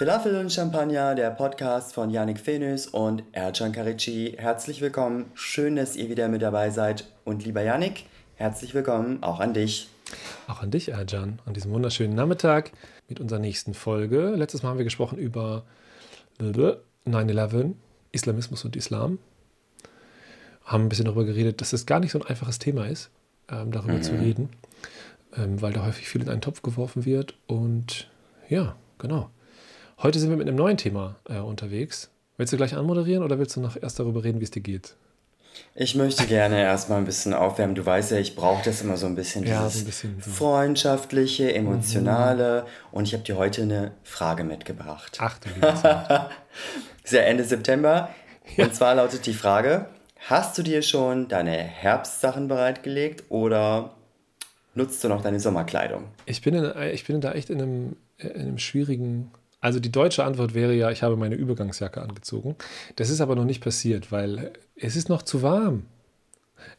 Falafel und Champagner, der Podcast von Yannick Fenus und Ercan Karici. Herzlich willkommen, schön, dass ihr wieder mit dabei seid. Und lieber Yannick, herzlich willkommen auch an dich. Auch an dich, Ercan, an diesem wunderschönen Nachmittag mit unserer nächsten Folge. Letztes Mal haben wir gesprochen über 9-11, Islamismus und Islam. Haben ein bisschen darüber geredet, dass es gar nicht so ein einfaches Thema ist, ähm, darüber mhm. zu reden, ähm, weil da häufig viel in einen Topf geworfen wird. Und ja, genau. Heute sind wir mit einem neuen Thema äh, unterwegs. Willst du gleich anmoderieren oder willst du noch erst darüber reden, wie es dir geht? Ich möchte gerne erstmal ein bisschen aufwärmen. Du weißt ja, ich brauche das immer so ein bisschen, ja, dieses so ein bisschen so. freundschaftliche, emotionale. Mhm. Und ich habe dir heute eine Frage mitgebracht. Ach du Ist ja Ende September. Ja. Und zwar lautet die Frage, hast du dir schon deine Herbstsachen bereitgelegt oder nutzt du noch deine Sommerkleidung? Ich bin, in, ich bin da echt in einem, in einem schwierigen also die deutsche Antwort wäre ja, ich habe meine Übergangsjacke angezogen. Das ist aber noch nicht passiert, weil es ist noch zu warm.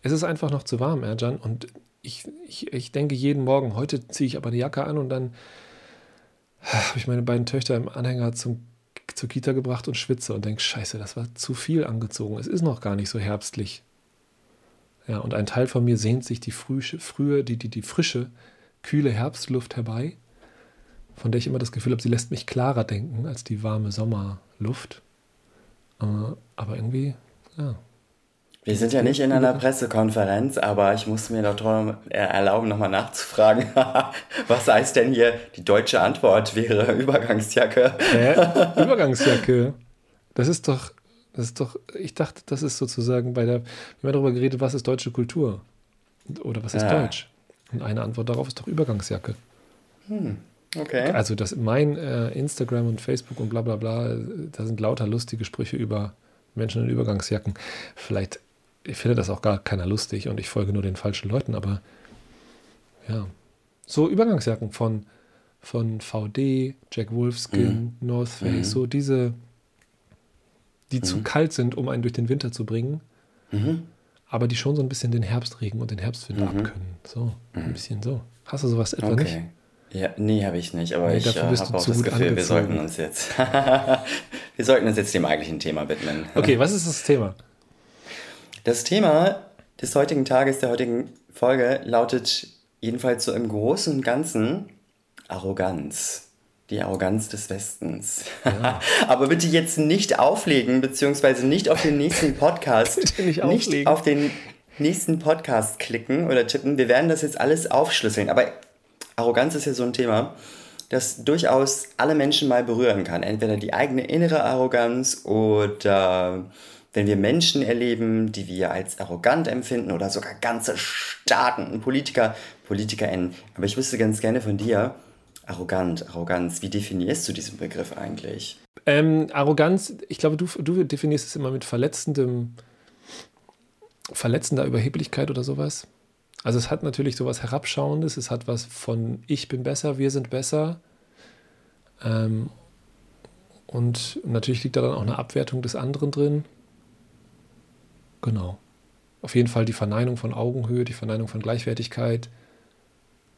Es ist einfach noch zu warm, Erjan. Und ich, ich, ich denke jeden Morgen, heute ziehe ich aber eine Jacke an und dann habe ich meine beiden Töchter im Anhänger zum, zur Kita gebracht und schwitze und denke, scheiße, das war zu viel angezogen. Es ist noch gar nicht so herbstlich. Ja, und ein Teil von mir sehnt sich die frühe, frühe die, die, die frische, kühle Herbstluft herbei von der ich immer das Gefühl habe, sie lässt mich klarer denken als die warme Sommerluft. Äh, aber irgendwie, ja. Wir sind ja nicht in einer Pressekonferenz, aber ich muss mir doch erlauben, nochmal nachzufragen. Was heißt denn hier, die deutsche Antwort wäre Übergangsjacke? Äh, Übergangsjacke. Das ist doch, das ist doch, ich dachte, das ist sozusagen bei der, wir haben darüber geredet, was ist deutsche Kultur? Oder was ist ja. Deutsch? Und eine Antwort darauf ist doch Übergangsjacke. Hm. Okay. Also das mein äh, Instagram und Facebook und bla bla bla, da sind lauter lustige Sprüche über Menschen in Übergangsjacken. Vielleicht, ich finde das auch gar keiner lustig und ich folge nur den falschen Leuten, aber ja. So Übergangsjacken von, von VD, Jack Wolfskin, mhm. North Face, mhm. so diese, die mhm. zu kalt sind, um einen durch den Winter zu bringen, mhm. aber die schon so ein bisschen den Herbstregen und den Herbstwind mhm. abkönnen. So, ein mhm. bisschen so. Hast du sowas etwa okay. nicht? Ja, nee, habe ich nicht, aber nee, ich äh, habe auch das Gefühl, angezogen. wir sollten uns jetzt wir sollten uns jetzt dem eigentlichen Thema widmen. Okay, was ist das Thema? Das Thema des heutigen Tages, der heutigen Folge lautet jedenfalls so im Großen und Ganzen Arroganz. Die Arroganz des Westens. Ja. Aber bitte jetzt nicht auflegen, beziehungsweise nicht auf den nächsten Podcast. bitte nicht, nicht auf den nächsten Podcast klicken oder tippen. Wir werden das jetzt alles aufschlüsseln. Aber Arroganz ist ja so ein Thema, das durchaus alle Menschen mal berühren kann. Entweder die eigene innere Arroganz oder wenn wir Menschen erleben, die wir als arrogant empfinden oder sogar ganze Staaten und Politiker, PolitikerInnen. Aber ich wüsste ganz gerne von dir, arrogant, Arroganz, wie definierst du diesen Begriff eigentlich? Ähm, Arroganz, ich glaube, du, du definierst es immer mit verletzendem, verletzender Überheblichkeit oder sowas. Also es hat natürlich so was Herabschauendes, es hat was von ich bin besser, wir sind besser. Ähm, und natürlich liegt da dann auch eine Abwertung des anderen drin. Genau. Auf jeden Fall die Verneinung von Augenhöhe, die Verneinung von Gleichwertigkeit.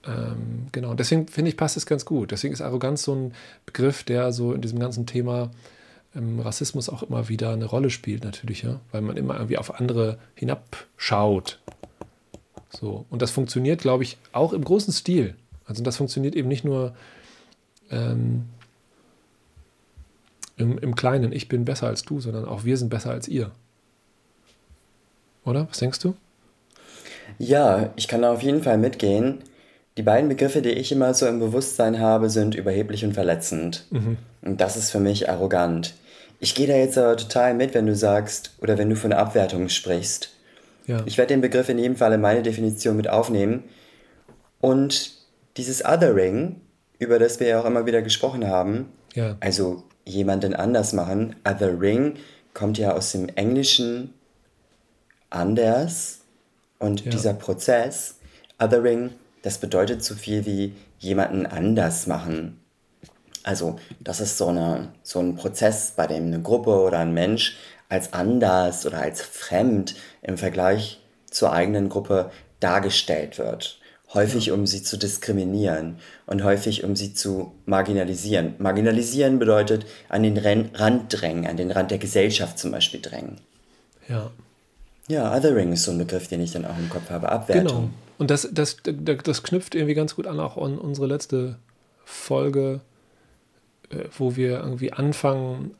Ähm, genau. Deswegen finde ich, passt es ganz gut. Deswegen ist Arroganz so ein Begriff, der so in diesem ganzen Thema ähm, Rassismus auch immer wieder eine Rolle spielt, natürlich, ja. Weil man immer irgendwie auf andere hinabschaut. So. Und das funktioniert, glaube ich, auch im großen Stil. Also das funktioniert eben nicht nur ähm, im, im Kleinen, ich bin besser als du, sondern auch wir sind besser als ihr. Oder? Was denkst du? Ja, ich kann auf jeden Fall mitgehen. Die beiden Begriffe, die ich immer so im Bewusstsein habe, sind überheblich und verletzend. Mhm. Und das ist für mich arrogant. Ich gehe da jetzt aber total mit, wenn du sagst oder wenn du von Abwertung sprichst. Ja. Ich werde den Begriff in jedem Fall in meine Definition mit aufnehmen. Und dieses Othering, über das wir ja auch immer wieder gesprochen haben, ja. also jemanden anders machen, Othering kommt ja aus dem Englischen anders. Und ja. dieser Prozess, Othering, das bedeutet so viel wie jemanden anders machen. Also das ist so, eine, so ein Prozess, bei dem eine Gruppe oder ein Mensch als anders oder als fremd im Vergleich zur eigenen Gruppe dargestellt wird. häufig um sie zu diskriminieren und häufig um sie zu marginalisieren. Marginalisieren bedeutet an den Rand drängen, an den Rand der Gesellschaft zum Beispiel drängen. Ja. Ja, Othering ist so ein Begriff, den ich dann auch im Kopf habe. Abwertung. Genau. Und das, das, das, knüpft irgendwie ganz gut an auch an unsere letzte Folge, äh, wo wir irgendwie anfangen,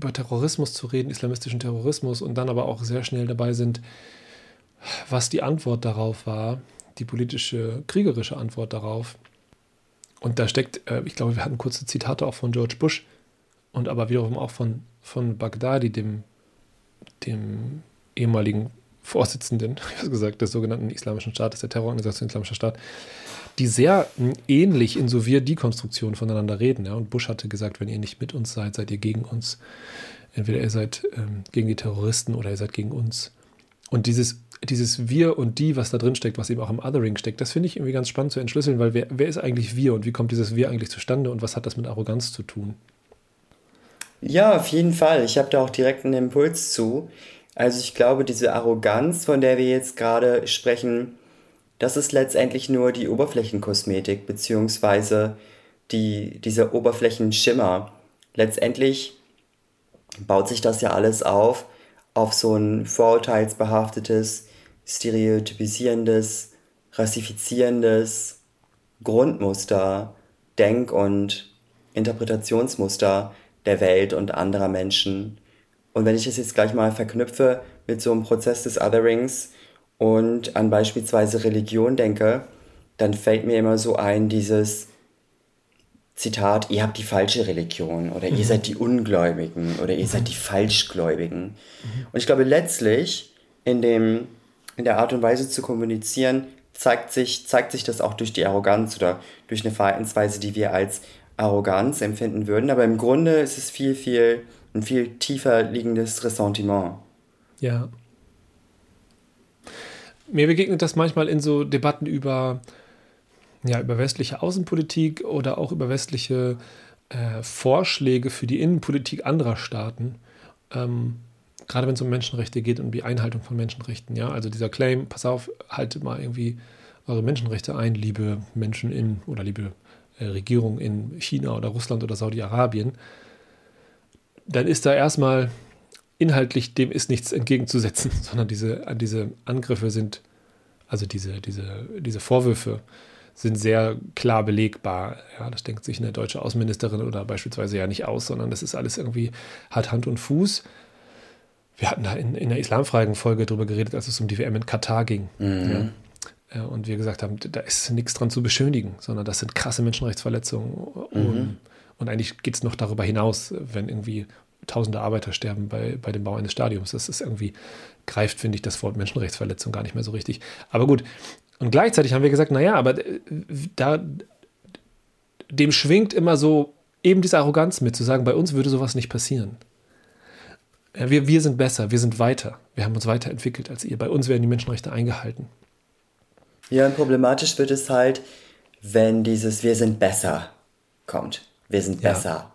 über Terrorismus zu reden, islamistischen Terrorismus, und dann aber auch sehr schnell dabei sind, was die Antwort darauf war, die politische, kriegerische Antwort darauf. Und da steckt, äh, ich glaube, wir hatten kurze Zitate auch von George Bush und aber wiederum auch von, von Baghdadi, dem, dem ehemaligen Vorsitzenden, gesagt, des sogenannten Islamischen Staates, der Terrororganisation Islamischer Staat, die sehr ähnlich in so wir Dekonstruktion voneinander reden. Ja? Und Bush hatte gesagt, wenn ihr nicht mit uns seid, seid ihr gegen uns. Entweder ihr seid ähm, gegen die Terroristen oder ihr seid gegen uns. Und dieses, dieses Wir und die, was da drin steckt, was eben auch im Othering steckt, das finde ich irgendwie ganz spannend zu entschlüsseln, weil wer, wer ist eigentlich wir und wie kommt dieses Wir eigentlich zustande und was hat das mit Arroganz zu tun? Ja, auf jeden Fall. Ich habe da auch direkt einen Impuls zu. Also ich glaube, diese Arroganz, von der wir jetzt gerade sprechen, das ist letztendlich nur die Oberflächenkosmetik, beziehungsweise die, dieser Oberflächenschimmer. Letztendlich baut sich das ja alles auf, auf so ein vorurteilsbehaftetes, stereotypisierendes, rassifizierendes Grundmuster, Denk- und Interpretationsmuster der Welt und anderer Menschen. Und wenn ich das jetzt gleich mal verknüpfe mit so einem Prozess des Otherings und an beispielsweise Religion denke, dann fällt mir immer so ein dieses Zitat, ihr habt die falsche Religion oder mhm. ihr seid die Ungläubigen oder ihr mhm. seid die Falschgläubigen. Mhm. Und ich glaube, letztlich in, dem, in der Art und Weise zu kommunizieren, zeigt sich, zeigt sich das auch durch die Arroganz oder durch eine Verhaltensweise, die wir als Arroganz empfinden würden. Aber im Grunde ist es viel, viel ein viel tiefer liegendes Ressentiment. Ja. Mir begegnet das manchmal in so Debatten über, ja, über westliche Außenpolitik oder auch über westliche äh, Vorschläge für die Innenpolitik anderer Staaten. Ähm, gerade wenn es um Menschenrechte geht und die Einhaltung von Menschenrechten. Ja, also dieser Claim, pass auf, haltet mal irgendwie eure Menschenrechte ein, liebe Menschen in oder liebe äh, Regierung in China oder Russland oder Saudi-Arabien dann ist da erstmal inhaltlich dem ist nichts entgegenzusetzen, sondern diese, diese Angriffe sind, also diese, diese, diese Vorwürfe sind sehr klar belegbar. Ja, das denkt sich eine deutsche Außenministerin oder beispielsweise ja nicht aus, sondern das ist alles irgendwie, hat Hand und Fuß. Wir hatten da in, in der islamfreien Folge drüber geredet, als es um die WM in Katar ging. Mhm. Ja. Und wir gesagt haben, da ist nichts dran zu beschönigen, sondern das sind krasse Menschenrechtsverletzungen. Mhm. Und eigentlich geht es noch darüber hinaus, wenn irgendwie tausende Arbeiter sterben bei, bei dem Bau eines Stadiums. Das ist irgendwie, greift, finde ich, das Wort Menschenrechtsverletzung gar nicht mehr so richtig. Aber gut. Und gleichzeitig haben wir gesagt, naja, aber äh, da, dem schwingt immer so eben diese Arroganz mit, zu sagen, bei uns würde sowas nicht passieren. Wir, wir sind besser, wir sind weiter, wir haben uns weiterentwickelt als ihr. Bei uns werden die Menschenrechte eingehalten. Ja, und problematisch wird es halt, wenn dieses Wir sind besser kommt wir sind besser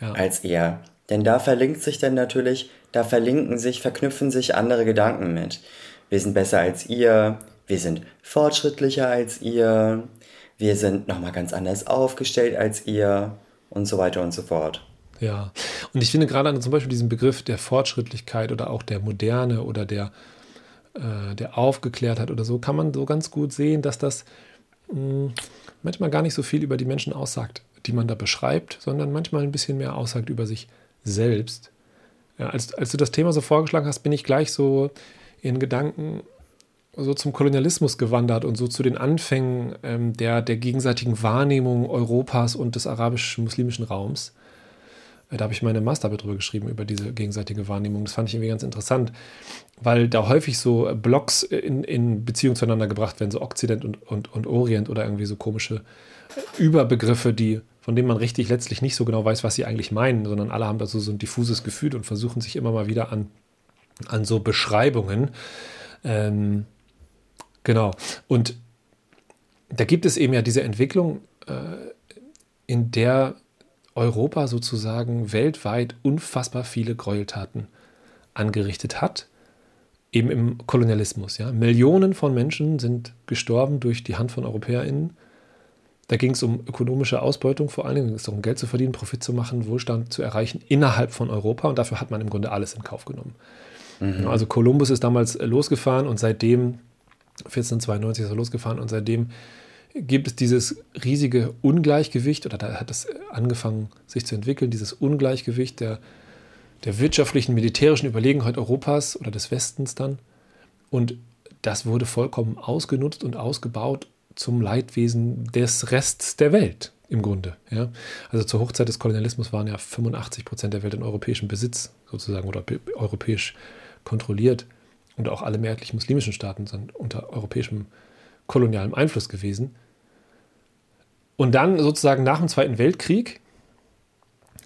ja. Ja. als ihr. Denn da verlinkt sich dann natürlich, da verlinken sich, verknüpfen sich andere Gedanken mit. Wir sind besser als ihr, wir sind fortschrittlicher als ihr, wir sind nochmal ganz anders aufgestellt als ihr und so weiter und so fort. Ja, und ich finde gerade an zum Beispiel diesen Begriff der Fortschrittlichkeit oder auch der Moderne oder der, äh, der Aufgeklärtheit oder so, kann man so ganz gut sehen, dass das mh, hm, manchmal gar nicht so viel über die Menschen aussagt die man da beschreibt, sondern manchmal ein bisschen mehr aussagt über sich selbst. Ja, als, als du das Thema so vorgeschlagen hast, bin ich gleich so in Gedanken so zum Kolonialismus gewandert und so zu den Anfängen ähm, der, der gegenseitigen Wahrnehmung Europas und des arabisch-muslimischen Raums. Äh, da habe ich meine Masterarbeit drüber geschrieben, über diese gegenseitige Wahrnehmung. Das fand ich irgendwie ganz interessant, weil da häufig so Blocks in, in Beziehung zueinander gebracht werden, so Okzident und, und, und Orient oder irgendwie so komische Überbegriffe, die von denen man richtig letztlich nicht so genau weiß, was sie eigentlich meinen, sondern alle haben da so, so ein diffuses Gefühl und versuchen sich immer mal wieder an, an so Beschreibungen. Ähm, genau. Und da gibt es eben ja diese Entwicklung, äh, in der Europa sozusagen weltweit unfassbar viele Gräueltaten angerichtet hat eben im Kolonialismus. Ja? Millionen von Menschen sind gestorben durch die Hand von EuropäerInnen. Da ging es um ökonomische Ausbeutung vor allen Dingen, es ging darum, Geld zu verdienen, Profit zu machen, Wohlstand zu erreichen innerhalb von Europa und dafür hat man im Grunde alles in Kauf genommen. Mhm. Also Kolumbus ist damals losgefahren und seitdem, 1492 ist er losgefahren und seitdem gibt es dieses riesige Ungleichgewicht, oder da hat es angefangen sich zu entwickeln, dieses Ungleichgewicht der der wirtschaftlichen, militärischen Überlegenheit Europas oder des Westens dann. Und das wurde vollkommen ausgenutzt und ausgebaut zum Leidwesen des Rests der Welt im Grunde. Ja? Also zur Hochzeit des Kolonialismus waren ja 85 Prozent der Welt in europäischem Besitz sozusagen oder europäisch kontrolliert. Und auch alle mehrheitlich muslimischen Staaten sind unter europäischem kolonialem Einfluss gewesen. Und dann sozusagen nach dem Zweiten Weltkrieg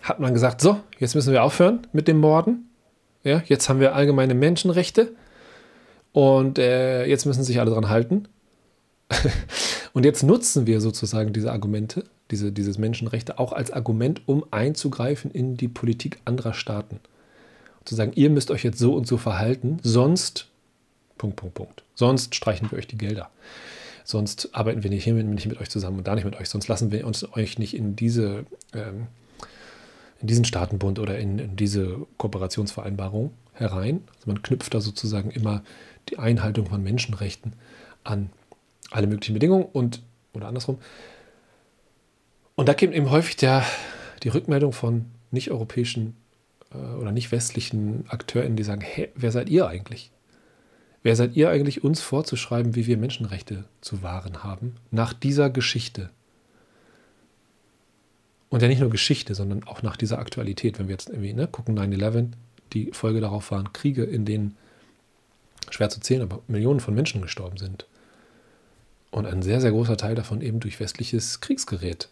hat man gesagt, so, jetzt müssen wir aufhören mit dem Morden. Ja, jetzt haben wir allgemeine Menschenrechte und äh, jetzt müssen sich alle dran halten. und jetzt nutzen wir sozusagen diese Argumente, diese, dieses Menschenrechte auch als Argument, um einzugreifen in die Politik anderer Staaten. Und zu sagen, ihr müsst euch jetzt so und so verhalten, sonst, Punkt, Punkt, Punkt, sonst streichen wir euch die Gelder. Sonst arbeiten wir nicht hier nicht mit euch zusammen und da nicht mit euch, sonst lassen wir uns euch nicht in diese ähm, in diesen Staatenbund oder in, in diese Kooperationsvereinbarung herein. Also man knüpft da sozusagen immer die Einhaltung von Menschenrechten an alle möglichen Bedingungen und oder andersrum. Und da gibt eben häufig der, die Rückmeldung von nicht-europäischen äh, oder nicht-westlichen AkteurInnen, die sagen, hey, wer seid ihr eigentlich? Wer seid ihr eigentlich, uns vorzuschreiben, wie wir Menschenrechte zu wahren haben, nach dieser Geschichte? Und ja nicht nur Geschichte, sondern auch nach dieser Aktualität. Wenn wir jetzt irgendwie ne, gucken, 9-11, die Folge darauf waren Kriege, in denen, schwer zu zählen, aber Millionen von Menschen gestorben sind. Und ein sehr, sehr großer Teil davon eben durch westliches Kriegsgerät.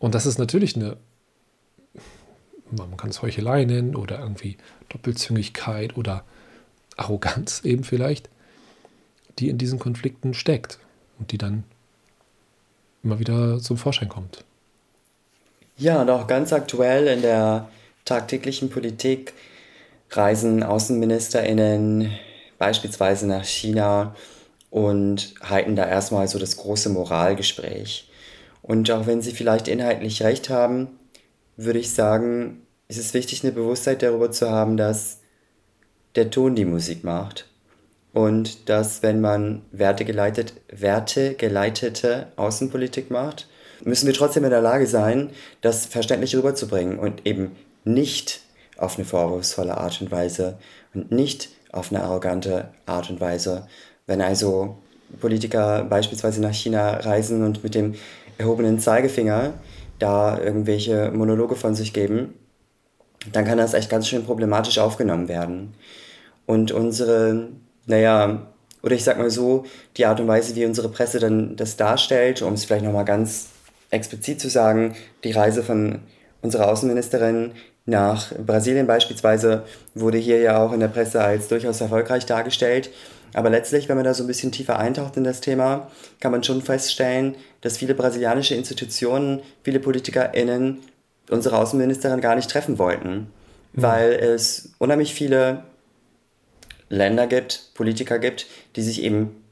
Und das ist natürlich eine, man kann es Heuchelei nennen oder irgendwie Doppelzüngigkeit oder Arroganz eben vielleicht, die in diesen Konflikten steckt und die dann immer wieder zum Vorschein kommt. Ja, und auch ganz aktuell in der tagtäglichen Politik reisen AußenministerInnen beispielsweise nach China und halten da erstmal so das große Moralgespräch. Und auch wenn sie vielleicht inhaltlich recht haben, würde ich sagen, ist es wichtig, eine Bewusstheit darüber zu haben, dass der Ton die Musik macht und dass wenn man wertegeleitet, wertegeleitete Außenpolitik macht, müssen wir trotzdem in der Lage sein, das verständlich rüberzubringen und eben nicht auf eine vorwurfsvolle Art und Weise und nicht auf eine arrogante Art und Weise. Wenn also Politiker beispielsweise nach China reisen und mit dem erhobenen Zeigefinger da irgendwelche Monologe von sich geben, dann kann das echt ganz schön problematisch aufgenommen werden. Und unsere naja, oder ich sag mal so, die Art und Weise, wie unsere Presse dann das darstellt, um es vielleicht nochmal ganz explizit zu sagen, die Reise von unserer Außenministerin nach Brasilien beispielsweise wurde hier ja auch in der Presse als durchaus erfolgreich dargestellt. Aber letztlich, wenn man da so ein bisschen tiefer eintaucht in das Thema, kann man schon feststellen, dass viele brasilianische Institutionen, viele PolitikerInnen unsere Außenministerin gar nicht treffen wollten. Mhm. Weil es unheimlich viele Länder gibt, Politiker gibt, die sich eben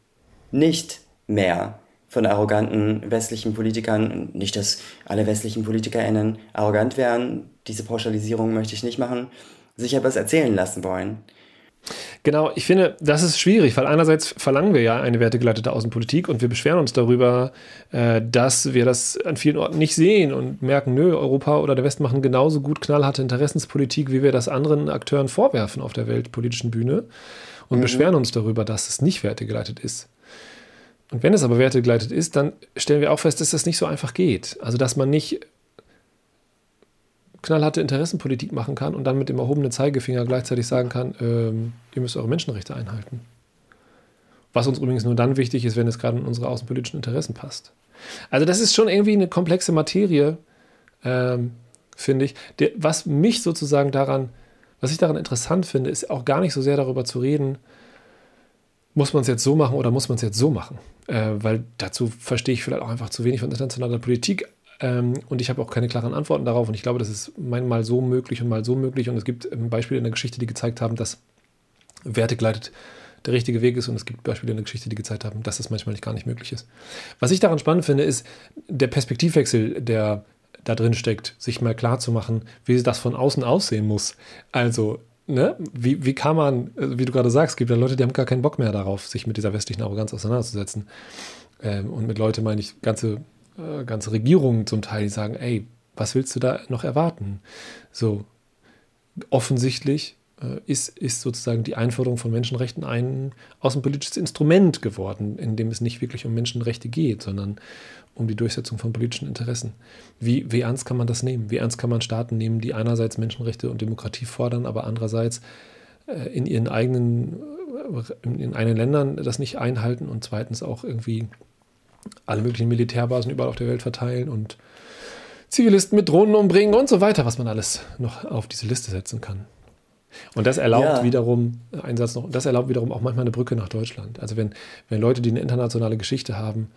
nicht mehr von arroganten westlichen Politikern, nicht, dass alle westlichen PolitikerInnen arrogant wären, diese Pauschalisierung möchte ich nicht machen, sich etwas erzählen lassen wollen. Genau, ich finde, das ist schwierig, weil einerseits verlangen wir ja eine wertegeleitete Außenpolitik und wir beschweren uns darüber, äh, dass wir das an vielen Orten nicht sehen und merken, nö, Europa oder der Westen machen genauso gut knallharte Interessenspolitik, wie wir das anderen Akteuren vorwerfen auf der weltpolitischen Bühne und mhm. beschweren uns darüber, dass es nicht wertegeleitet ist. Und wenn es aber wertegeleitet ist, dann stellen wir auch fest, dass das nicht so einfach geht. Also, dass man nicht knallharte Interessenpolitik machen kann und dann mit dem erhobenen Zeigefinger gleichzeitig sagen kann, ähm, ihr müsst eure Menschenrechte einhalten. Was uns übrigens nur dann wichtig ist, wenn es gerade in unsere außenpolitischen Interessen passt. Also das ist schon irgendwie eine komplexe Materie, ähm, finde ich. Der, was mich sozusagen daran, was ich daran interessant finde, ist auch gar nicht so sehr darüber zu reden, muss man es jetzt so machen oder muss man es jetzt so machen? Äh, weil dazu verstehe ich vielleicht auch einfach zu wenig von internationaler Politik. Ähm, und ich habe auch keine klaren Antworten darauf. Und ich glaube, das ist mal so möglich und mal so möglich. Und es gibt Beispiele in der Geschichte, die gezeigt haben, dass wertegleitet der richtige Weg ist. Und es gibt Beispiele in der Geschichte, die gezeigt haben, dass das manchmal gar nicht möglich ist. Was ich daran spannend finde, ist der Perspektivwechsel, der da drin steckt, sich mal klar zu machen, wie das von außen aussehen muss. Also, ne, wie, wie kann man, also wie du gerade sagst, es gibt ja Leute, die haben gar keinen Bock mehr darauf, sich mit dieser westlichen Arroganz auseinanderzusetzen. Ähm, und mit Leute meine ich ganze, äh, ganze Regierungen zum Teil, die sagen, ey, was willst du da noch erwarten? So, offensichtlich äh, ist, ist sozusagen die Einforderung von Menschenrechten ein außenpolitisches Instrument geworden, in dem es nicht wirklich um Menschenrechte geht, sondern um die Durchsetzung von politischen Interessen. Wie, wie ernst kann man das nehmen? Wie ernst kann man Staaten nehmen, die einerseits Menschenrechte und Demokratie fordern, aber andererseits äh, in ihren eigenen, äh, in eigenen Ländern das nicht einhalten und zweitens auch irgendwie alle möglichen Militärbasen überall auf der Welt verteilen und Zivilisten mit Drohnen umbringen und so weiter, was man alles noch auf diese Liste setzen kann. Und das erlaubt ja. wiederum, ein Satz noch, das erlaubt wiederum auch manchmal eine Brücke nach Deutschland. Also wenn, wenn Leute, die eine internationale Geschichte haben,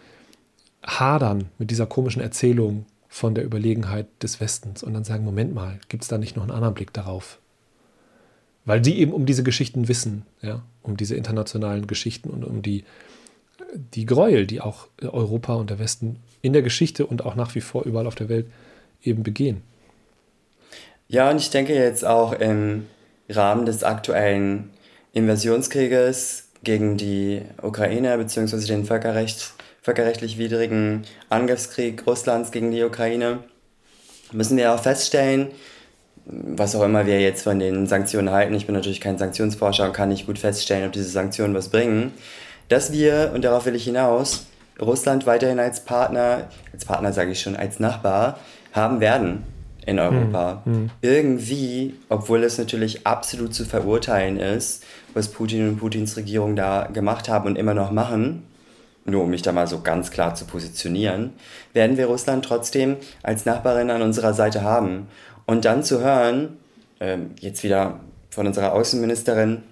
hadern mit dieser komischen Erzählung von der Überlegenheit des Westens und dann sagen, Moment mal, gibt es da nicht noch einen anderen Blick darauf? Weil die eben um diese Geschichten wissen, ja, um diese internationalen Geschichten und um die, die Gräuel, die auch Europa und der Westen in der Geschichte und auch nach wie vor überall auf der Welt eben begehen. Ja, und ich denke jetzt auch im Rahmen des aktuellen Invasionskrieges gegen die Ukraine bzw. den Völkerrecht, völkerrechtlich widrigen Angriffskrieg Russlands gegen die Ukraine müssen wir auch feststellen, was auch immer wir jetzt von den Sanktionen halten, ich bin natürlich kein Sanktionsforscher und kann nicht gut feststellen, ob diese Sanktionen was bringen, dass wir, und darauf will ich hinaus, Russland weiterhin als Partner, als Partner sage ich schon, als Nachbar haben werden in Europa. Hm, hm. Irgendwie, obwohl es natürlich absolut zu verurteilen ist, was Putin und Putins Regierung da gemacht haben und immer noch machen, nur um mich da mal so ganz klar zu positionieren, werden wir Russland trotzdem als Nachbarin an unserer Seite haben. Und dann zu hören, äh, jetzt wieder von unserer Außenministerin,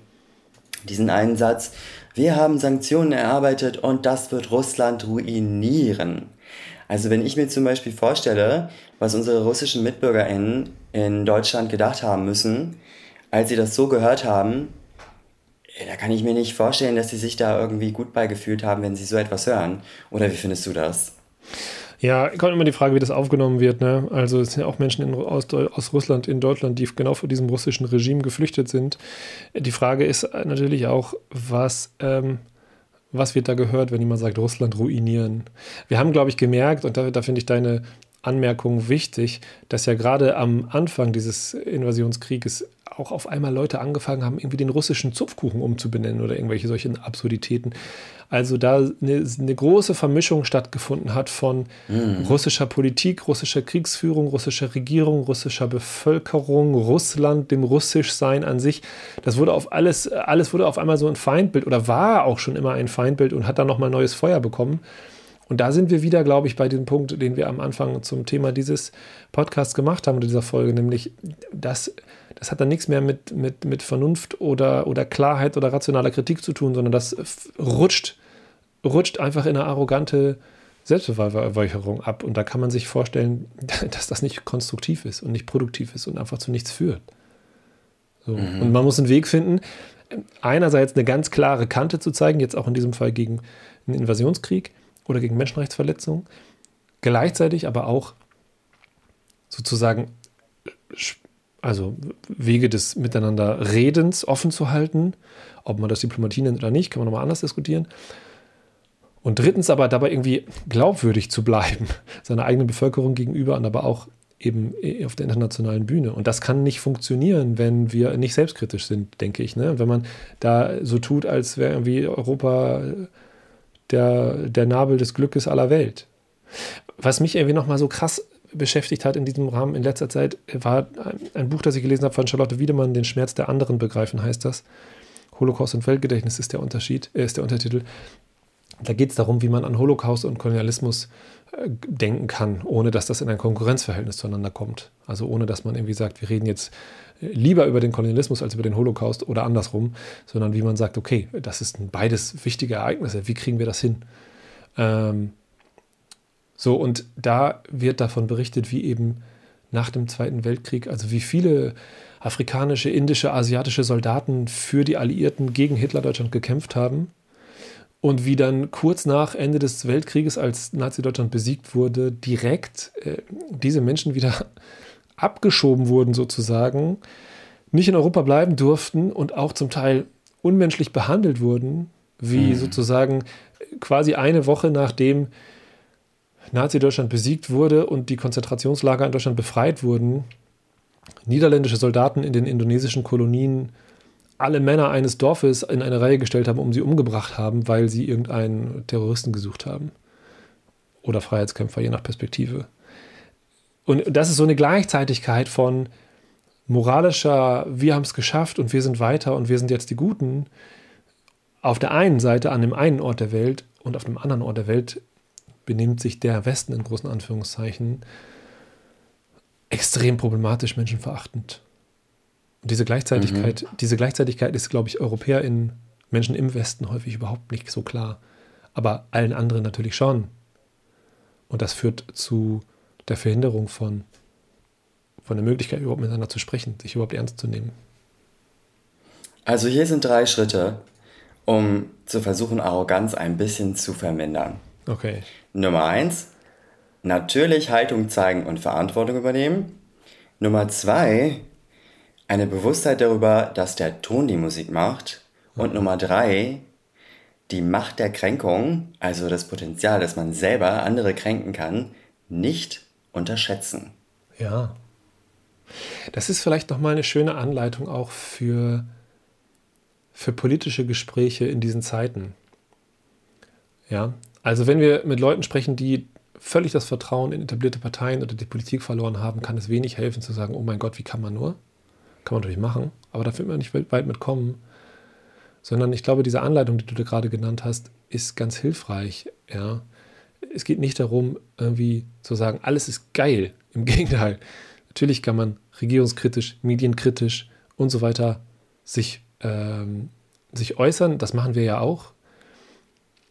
diesen einen Satz, wir haben Sanktionen erarbeitet und das wird Russland ruinieren. Also wenn ich mir zum Beispiel vorstelle, was unsere russischen MitbürgerInnen in Deutschland gedacht haben müssen, als sie das so gehört haben, da kann ich mir nicht vorstellen, dass sie sich da irgendwie gut beigefühlt haben, wenn sie so etwas hören. Oder wie findest du das? Ja, kommt immer die Frage, wie das aufgenommen wird. Ne? Also es sind ja auch Menschen in, aus, aus Russland in Deutschland, die genau vor diesem russischen Regime geflüchtet sind. Die Frage ist natürlich auch, was, ähm, was wird da gehört, wenn jemand sagt, Russland ruinieren? Wir haben, glaube ich, gemerkt, und da, da finde ich deine Anmerkung wichtig, dass ja gerade am Anfang dieses Invasionskrieges auch auf einmal Leute angefangen haben, irgendwie den russischen Zupfkuchen umzubenennen oder irgendwelche solchen Absurditäten. Also da eine, eine große Vermischung stattgefunden hat von mm. russischer Politik, russischer Kriegsführung, russischer Regierung, russischer Bevölkerung, Russland, dem Russischsein an sich. Das wurde auf alles, alles wurde auf einmal so ein Feindbild oder war auch schon immer ein Feindbild und hat dann nochmal neues Feuer bekommen. Und da sind wir wieder, glaube ich, bei dem Punkt, den wir am Anfang zum Thema dieses Podcasts gemacht haben, dieser Folge, nämlich, dass das hat dann nichts mehr mit, mit, mit Vernunft oder, oder Klarheit oder rationaler Kritik zu tun, sondern das rutscht, rutscht einfach in eine arrogante Selbstbeweihräucherung ab. Und da kann man sich vorstellen, dass das nicht konstruktiv ist und nicht produktiv ist und einfach zu nichts führt. So. Mhm. Und man muss einen Weg finden, einerseits eine ganz klare Kante zu zeigen, jetzt auch in diesem Fall gegen einen Invasionskrieg, oder gegen Menschenrechtsverletzungen, gleichzeitig aber auch sozusagen also Wege des Miteinanderredens offen zu halten. Ob man das Diplomatie nennt oder nicht, kann man nochmal anders diskutieren. Und drittens aber dabei irgendwie glaubwürdig zu bleiben, seiner eigenen Bevölkerung gegenüber und aber auch eben auf der internationalen Bühne. Und das kann nicht funktionieren, wenn wir nicht selbstkritisch sind, denke ich. Ne? Wenn man da so tut, als wäre irgendwie Europa der, der Nabel des Glückes aller Welt. Was mich irgendwie nochmal so krass beschäftigt hat in diesem Rahmen in letzter Zeit, war ein Buch, das ich gelesen habe von Charlotte Wiedemann, Den Schmerz der anderen begreifen, heißt das. Holocaust und Weltgedächtnis ist der Unterschied, äh, ist der Untertitel. Da geht es darum, wie man an Holocaust und Kolonialismus denken kann, ohne dass das in ein Konkurrenzverhältnis zueinander kommt. Also ohne dass man irgendwie sagt, wir reden jetzt lieber über den Kolonialismus als über den Holocaust oder andersrum, sondern wie man sagt, okay, das ist beides wichtige Ereignisse, wie kriegen wir das hin? Ähm, so, und da wird davon berichtet, wie eben nach dem Zweiten Weltkrieg, also wie viele afrikanische, indische, asiatische Soldaten für die Alliierten gegen Hitler-Deutschland gekämpft haben. Und wie dann kurz nach Ende des Weltkrieges, als Nazi-Deutschland besiegt wurde, direkt äh, diese Menschen wieder abgeschoben wurden, sozusagen, nicht in Europa bleiben durften und auch zum Teil unmenschlich behandelt wurden, wie mhm. sozusagen quasi eine Woche nachdem Nazi-Deutschland besiegt wurde und die Konzentrationslager in Deutschland befreit wurden, niederländische Soldaten in den indonesischen Kolonien alle Männer eines Dorfes in eine Reihe gestellt haben, um sie umgebracht haben, weil sie irgendeinen Terroristen gesucht haben. Oder Freiheitskämpfer, je nach Perspektive. Und das ist so eine Gleichzeitigkeit von moralischer, wir haben es geschafft und wir sind weiter und wir sind jetzt die Guten, auf der einen Seite an dem einen Ort der Welt und auf dem anderen Ort der Welt benimmt sich der Westen in großen Anführungszeichen extrem problematisch, menschenverachtend. Und diese Gleichzeitigkeit, mhm. diese Gleichzeitigkeit ist, glaube ich, Europäer in Menschen im Westen häufig überhaupt nicht so klar. Aber allen anderen natürlich schon. Und das führt zu der Verhinderung von, von der Möglichkeit, überhaupt miteinander zu sprechen, sich überhaupt ernst zu nehmen. Also hier sind drei Schritte, um zu versuchen, Arroganz ein bisschen zu vermindern. Okay. Nummer eins, natürlich Haltung zeigen und Verantwortung übernehmen. Nummer zwei, eine Bewusstheit darüber, dass der Ton die Musik macht. Und Nummer drei, die Macht der Kränkung, also das Potenzial, dass man selber andere kränken kann, nicht unterschätzen. Ja. Das ist vielleicht nochmal eine schöne Anleitung auch für für politische Gespräche in diesen Zeiten. Ja, also wenn wir mit Leuten sprechen, die völlig das Vertrauen in etablierte Parteien oder die Politik verloren haben, kann es wenig helfen zu sagen, oh mein Gott, wie kann man nur? Kann man natürlich machen, aber da wird man nicht weit mitkommen. Sondern ich glaube, diese Anleitung, die du da gerade genannt hast, ist ganz hilfreich. Ja. Es geht nicht darum, irgendwie zu sagen, alles ist geil. Im Gegenteil. Natürlich kann man regierungskritisch, medienkritisch und so weiter sich ähm, sich äußern. Das machen wir ja auch.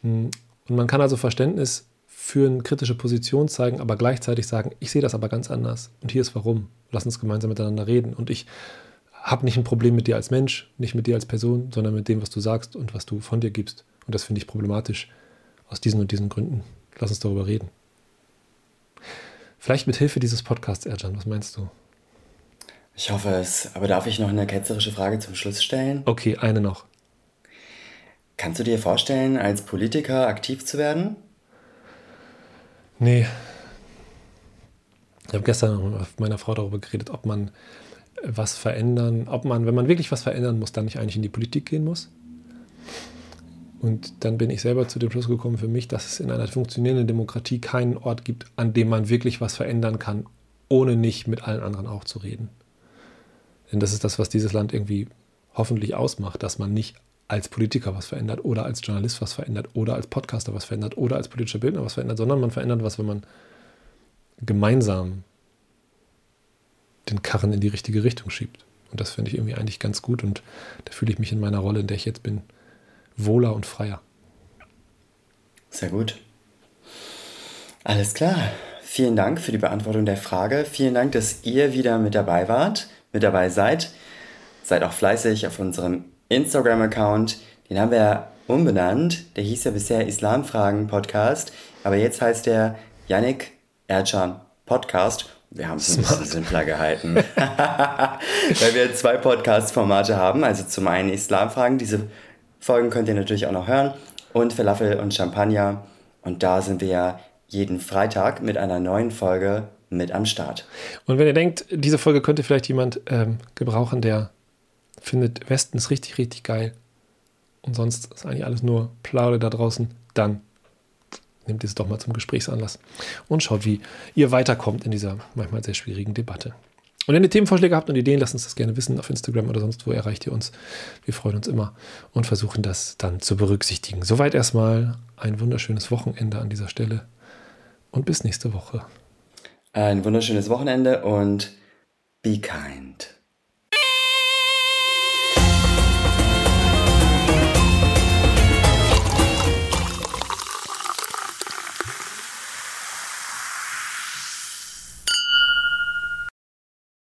Hm, und man kann also Verständnis für eine kritische Position zeigen, aber gleichzeitig sagen, ich sehe das aber ganz anders. Und hier ist warum. Lass uns gemeinsam miteinander reden. Und ich habe nicht ein Problem mit dir als Mensch, nicht mit dir als Person, sondern mit dem, was du sagst und was du von dir gibst. Und das finde ich problematisch aus diesen und diesen Gründen. Lass uns darüber reden. Vielleicht mit Hilfe dieses Podcasts, Erjan, was meinst du? Ich hoffe es. Aber darf ich noch eine ketzerische Frage zum Schluss stellen? Okay, eine noch. Kannst du dir vorstellen, als Politiker aktiv zu werden? Nee. Ich habe gestern mit meiner Frau darüber geredet, ob man was verändern, ob man, wenn man wirklich was verändern muss, dann nicht eigentlich in die Politik gehen muss. Und dann bin ich selber zu dem Schluss gekommen für mich, dass es in einer funktionierenden Demokratie keinen Ort gibt, an dem man wirklich was verändern kann, ohne nicht mit allen anderen auch zu reden. Denn das ist das, was dieses Land irgendwie hoffentlich ausmacht, dass man nicht als Politiker was verändert oder als Journalist was verändert oder als Podcaster was verändert oder als politischer Bildner was verändert, sondern man verändert was, wenn man gemeinsam den Karren in die richtige Richtung schiebt. Und das finde ich irgendwie eigentlich ganz gut und da fühle ich mich in meiner Rolle, in der ich jetzt bin, wohler und freier. Sehr gut. Alles klar. Vielen Dank für die Beantwortung der Frage. Vielen Dank, dass ihr wieder mit dabei wart mit dabei seid. Seid auch fleißig auf unserem Instagram-Account. Den haben wir ja umbenannt. Der hieß ja bisher Islamfragen Podcast. Aber jetzt heißt der Yannick Ercan Podcast. Wir haben es ein bisschen simpler gehalten. Weil wir zwei Podcast-Formate haben. Also zum einen Islamfragen. Diese Folgen könnt ihr natürlich auch noch hören. Und Falafel und Champagner. Und da sind wir ja jeden Freitag mit einer neuen Folge mit am Start. Und wenn ihr denkt, diese Folge könnte vielleicht jemand ähm, gebrauchen, der findet Westen ist richtig, richtig geil und sonst ist eigentlich alles nur Plaude da draußen, dann nehmt es doch mal zum Gesprächsanlass und schaut, wie ihr weiterkommt in dieser manchmal sehr schwierigen Debatte. Und wenn ihr Themenvorschläge habt und Ideen, lasst uns das gerne wissen auf Instagram oder sonst wo erreicht ihr uns. Wir freuen uns immer und versuchen das dann zu berücksichtigen. Soweit erstmal ein wunderschönes Wochenende an dieser Stelle und bis nächste Woche. Ein wunderschönes Wochenende und be kind.